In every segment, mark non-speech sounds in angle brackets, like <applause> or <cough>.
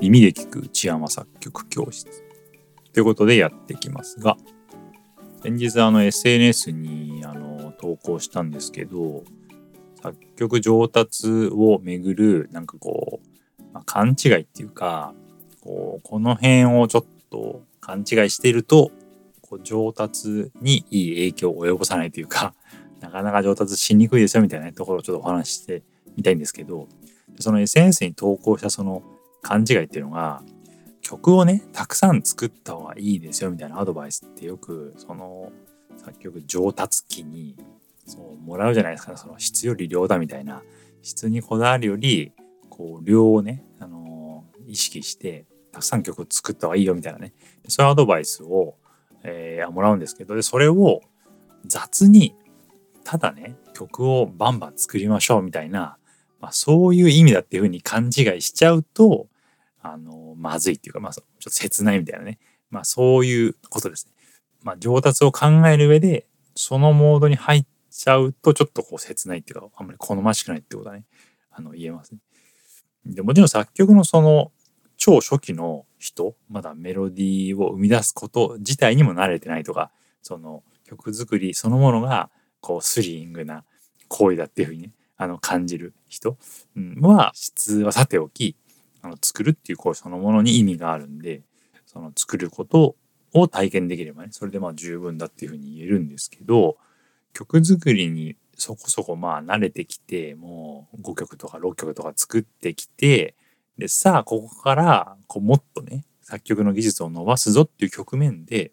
耳で聞く内山作曲教室ということでやってきますが先日あの SNS にあの投稿したんですけど作曲上達をめぐるなんかこう、まあ、勘違いっていうかこうこの辺をちょっと勘違いしているとこう上達にいい影響を及ぼさないというかなかなか上達しにくいですよみたいなところをちょっとお話ししてみたいんですけどその SNS に投稿したその勘違いっていうのが曲をねたくさん作った方がいいですよみたいなアドバイスってよくその作曲上達期にそうもらうじゃないですかその質より量だみたいな。質にこだわるよりこう量をね、あのー、意識してたくさん曲を作った方がいいよみたいなね。そういうアドバイスを、えー、もらうんですけどでそれを雑にただね曲をバンバン作りましょうみたいな、まあ、そういう意味だっていうふうに勘違いしちゃうとあのまずいっていうか、まあ、ちょっと切ないみたいなね、まあ、そういうことですね。まあ、上達を考える上でそのモードに入っちゃうとちょっとこう切ないっていうかあんまり好ましくないってことはねあの言えますね。でもちろん作曲のその超初期の人まだメロディーを生み出すこと自体にも慣れてないとかその曲作りそのものがこうスリリングな行為だっていうふうにねあの感じる人。は質はさておきあの作るっていう行為そのものに意味があるんでその作ることを体験できればねそれでまあ十分だっていうふうに言えるんですけど曲作りにそこそこまあ慣れてきてもう5曲とか6曲とか作ってきてでさあここからこうもっとね作曲の技術を伸ばすぞっていう局面で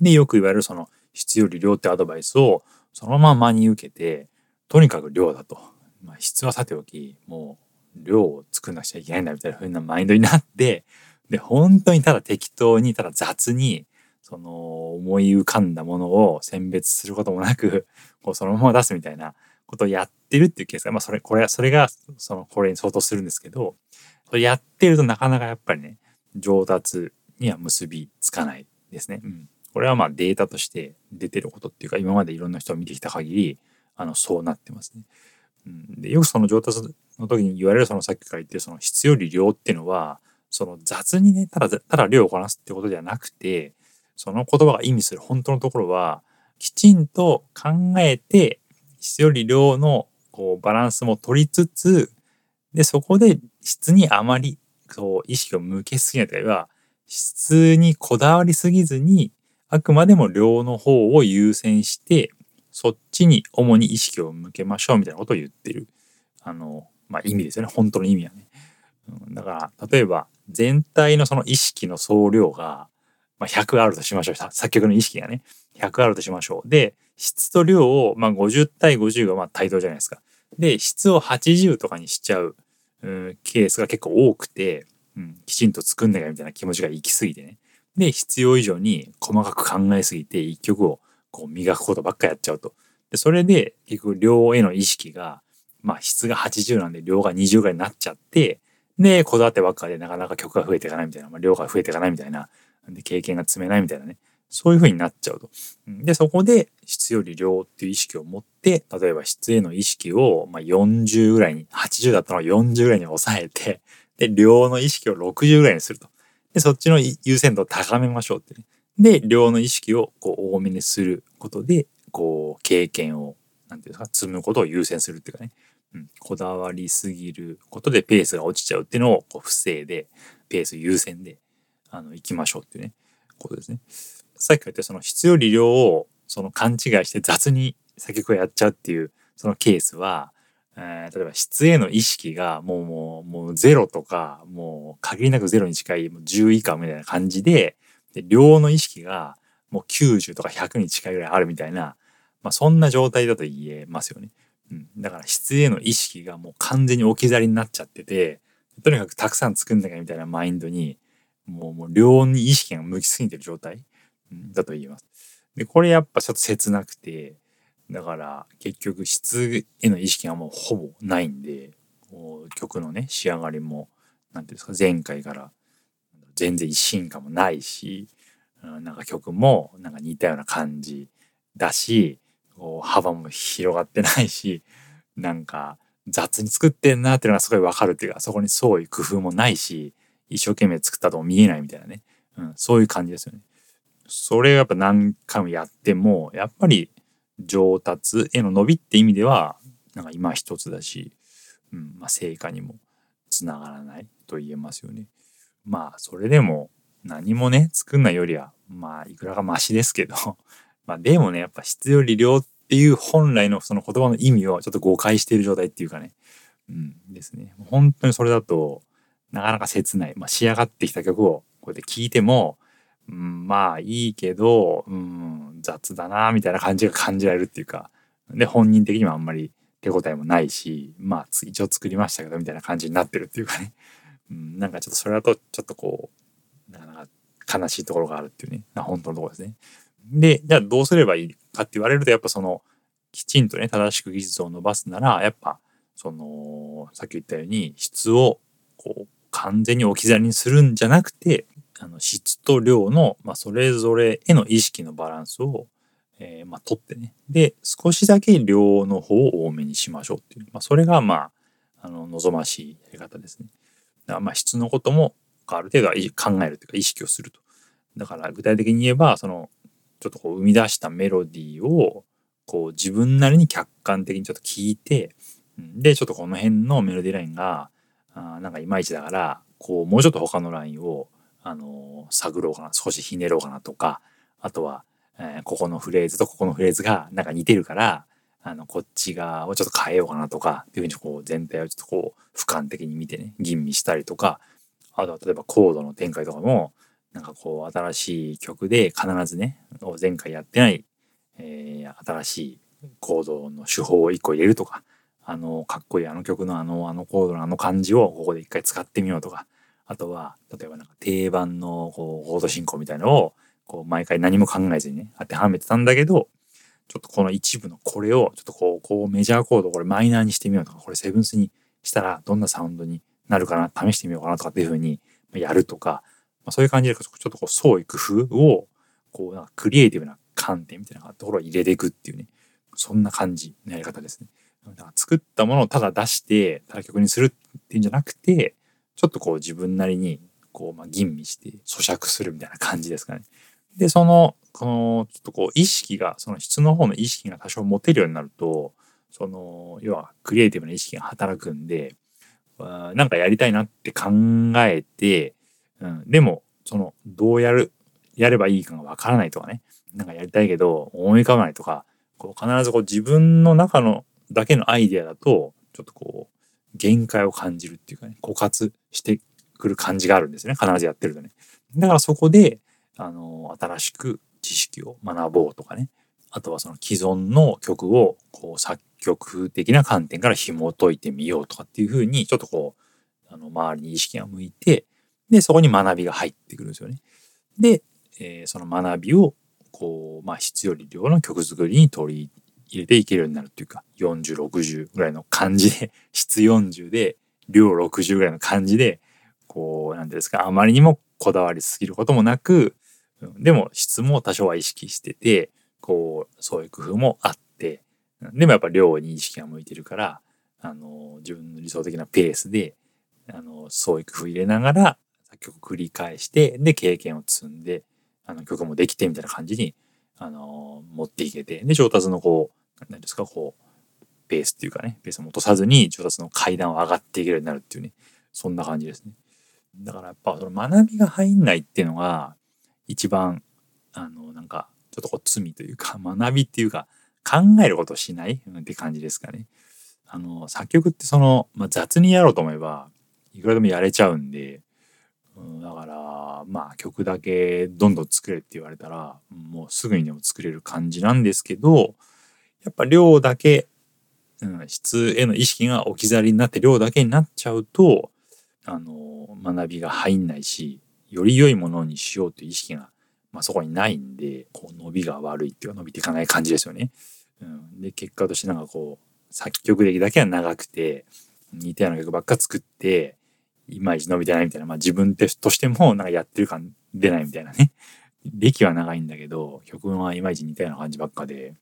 でよく言われるその質より量ってアドバイスをそのまま真に受けてとにかく量だと、まあ、質はさておきもう量を作んなくちゃいけないんだみたいな風なマインドになってで本当にただ適当にただ雑にその思い浮かんだものを選別することもなくこうそのまま出すみたいなことをやってるっていうケースがまあそれこれそれがそのこれに相当するんですけどやってるとなかなかやっぱりね上達には結びつかないですね。うん、これはまあデータとして出てることっていうか今までいろんな人を見てきた限りあのそうなってますね。うん、でよくその上達の時に言われるそのさっきから言ってるその質より量っていうのはその雑にねただただ量をこなすってことではなくてその言葉が意味する本当のところはきちんと考えて質より量のこうバランスも取りつつでそこで質にあまりそう意識を向けすぎないというか質にこだわりすぎずにあくまでも量の方を優先してそっちに主に意識を向けましょうみたいなことを言ってるあの、まあ、意味ですよね本当の意味はね。だから例えば全体のその意識の総量が、まあ、100あるとしましょう作曲の意識がね100あるとしましょう。で質と量を、まあ、50対50がまあ対等じゃないですか。で質を80とかにしちゃう、うん、ケースが結構多くて、うん、きちんと作んなきゃみたいな気持ちが行き過ぎてねで必要以上に細かく考えすぎて一曲をこう磨くことばっかやっちゃうと。でそれで結局量への意識がまあ質が80なんで量が20ぐらいになっちゃってでこだわってばっかでなかなか曲が増えていかないみたいな、まあ、量が増えていかないみたいなで経験が積めないみたいなねそういう風になっちゃうと。でそこで質より量っていう意識を持って例えば質への意識をまあ40ぐらいに80だったのを40ぐらいに抑えてで量の意識を60ぐらいにすると。で、そっちの優先度を高めましょうってね。で、量の意識をこう多めにすることで、こう、経験を、なんていうんですか、積むことを優先するっていうかね。うん、こだわりすぎることでペースが落ちちゃうっていうのをこう防いで、ペース優先で、あの、行きましょうっていうね、ことですね。さっき言ったその質より量をその勘違いして雑に作曲をやっちゃうっていうそのケースは、えー、例えば質への意識がもうもうもうゼロとかもう限りなくゼロに近いもう10以下みたいな感じでで量の意識がもう90とか100に近いぐらいあるみたいな、まあ、そんな状態だと言えますよね。うん、だから質への意識がもう完全に置き去りになっちゃっててとにかくたくさん作んなきゃみたいなマインドにもうもう量に意識が向きすぎてる状態、うん、だと言えます。でこれやっぱちょっと切なくてだから結局質への意識がもうほぼないんで曲のね仕上がりも何ていうんですか前回から全然一進化もないしなんか曲もなんか似たような感じだし幅も広がってないしなんか雑に作ってんなっていうのがすごいわかるっていうか、そこにそういう工夫もないし、一生懸命作ったとも見えないみたいなね。うん、そういう感じですよね。それをやっぱ何回もやっても、やっぱり上達への伸びって意味では、なんか今一つだし、うん、まあ成果にもつながらないと言えますよね。まあそれでも何もね、作んないよりは、まあいくらかマシですけど、<laughs> まあでもね、やっぱ質より量っていう本来のその言葉の意味をちょっと誤解している状態っていうかね、うん、ですね。本当にそれだと、なかなか切ない。まあ仕上がってきた曲をこうやって聴いても、うん、まあいいけど、うん、雑だな、みたいな感じが感じられるっていうか、で、本人的にはあんまり手応えもないし、まあ一応作りましたけど、みたいな感じになってるっていうかね。うん、なんかちょっとそれだと、ちょっとこう、なかなか悲しいところがあるっていうね、本当のところですね。で、じゃあどうすればいいかって言われると、やっぱその、きちんとね、正しく技術を伸ばすなら、やっぱ、その、さっき言ったように、質を、こう、完全に置き去りにするんじゃなくて、あの質と量の、まあ、それぞれへの意識のバランスを、えー、まあ、取ってね。で、少しだけ量の方を多めにしましょうっていう。まあ、それが、まあ、あの、望ましいやり方ですね。だから、まあ、質のことも、ある程度は考えるというか、意識をすると。だから、具体的に言えば、その、ちょっとこう生み出したメロディーをこう自分なりに客観的にちょっと聞いてでちょっとこの辺のメロディーラインがあなんかいまいちだからこうもうちょっと他のラインをあの探ろうかな少しひねろうかなとかあとは、えー、ここのフレーズとここのフレーズがなんか似てるからあのこっち側をちょっと変えようかなとかっていうふうにこう全体をちょっとこう俯瞰的に見てね吟味したりとかあとは例えばコードの展開とかもなんかこう新しい曲で必ずね前回やってない、えー、新しいコードの手法を一個入れるとかあのかっこいいあの曲のあのあのコードのあの感じをここで一回使ってみようとかあとは例えばなんか定番のこうコード進行みたいのをこう毎回何も考えずにね当てはめてたんだけどちょっとこの一部のこれをちょっとこうこうメジャーコードこれマイナーにしてみようとかこれセブンスにしたらどんなサウンドになるかな試してみようかなとかっていうふうにやるとかまあ、そういう感じでちょっとこう創意工夫をこうなんかクリエイティブな観点みたいなところを入れていくっていうねそんな感じのやり方ですね。だから作ったものをただ出してただ曲にするっていうんじゃなくてちょっとこう自分なりにこうまあ吟味して咀嚼するみたいな感じですかね。でそのこのちょっとこう意識がその質の方の意識が多少持てるようになるとその要はクリエイティブな意識が働くんでなんかやりたいなって考えてうん、でもそのどうやるやればいいかがわからないとかねなんかやりたいけど思い浮かばないとかこう必ずこう自分の中のだけのアイディアだとちょっとこう限界を感じるっていうかね枯渇してくる感じがあるんですね必ずやってるとね。だからそこであの新しく知識を学ぼうとかねあとはその既存の曲をこう作曲的な観点から紐解いてみようとかっていうふうにちょっとこうあの周りに意識が向いてで、そこに学びが入ってくるんですよね。で、えー、その学びを、こう、まあ、質より量の曲作りに取り入れていけるようになるっていうか、40、60ぐらいの感じで、<laughs> 質40で、量60ぐらいの感じで、こう、なんていうんですか、あまりにもこだわりすぎることもなく、でも質も多少は意識してて、こう、そういう工夫もあって、でもやっぱ量に意識が向いてるから、あの、自分の理想的なペースで、あの、そういう工夫入れながら、作曲繰り返してで経験を積んであの曲もできてみたいな感じにあの持っていけてで上達のこう何ですかこうベースっていうかねベースを落とさずに上達の階段を上がっていけるようになるっていうねそんな感じですね。だからやっぱその学びが入んないっていうのが一番あのなんかちょっとこう罪というか <laughs> 学びっていうか考えることしないって感じですかね。あの作曲ってその、まあ、雑にやろうと思えばいくらでもやれちゃうんでうん、だからまあ曲だけどんどん作れって言われたらもうすぐにでも作れる感じなんですけどやっぱ量だけ、うん、質への意識が置き去りになって量だけになっちゃうとあの学びが入んないしより良いものにしようという意識が、まあ、そこにないんでこう伸びが悪いっていうか伸びていかない感じですよね。うん、で結果としてなんかこう作曲歴だけは長くて似たような曲ばっか作っていまいち伸びてないみたいな、まあ自分としてもなんかやってる感出ないみたいなね。歴は長いんだけど、曲はいまいち似たような感じばっかで、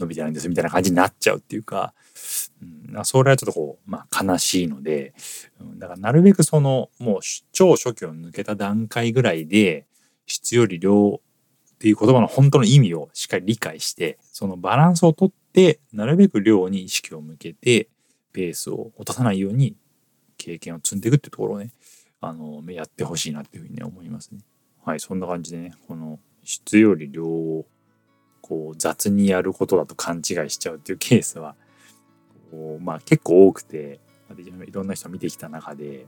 伸びてないんですみたいな感じになっちゃうっていうか、うん、それはちょっとこう、まあ、悲しいので、うん、だからなるべくそのもう超初期を抜けた段階ぐらいで質より量っていう言葉の本当の意味をしっかり理解してそのバランスをとってなるべく量に意識を向けてペースを落とさないように経験を積んでいくっていうところをねあのやってほしいなっていうふうにね思いますね。はいそんな感じでねこの質より量をこう雑にやることだと勘違いしちゃうっていうケースはこう、まあ、結構多くていろんな人見てきた中で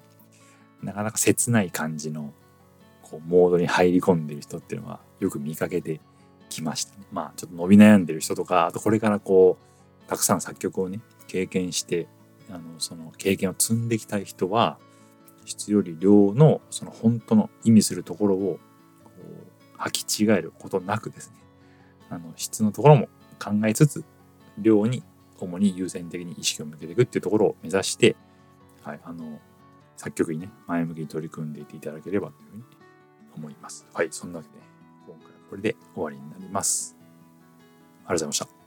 なかなか切ない感じのこうモードに入り込んでる人っていうのはよく見かけてきました、まあちょっと伸び悩んでる人とかあとこれからこうたくさん作曲をね経験してあのその経験を積んできたい人は質より量のその本当の意味するところをこう履き違えることなくですねあの質のところも考えつつ量に主に優先的に意識を向けていくっていうところを目指して、はい、あの作曲にね前向きに取り組んでいっていただければというふうに思います。はい、そんなわけで今回はこれで終わりになります。ありがとうございました。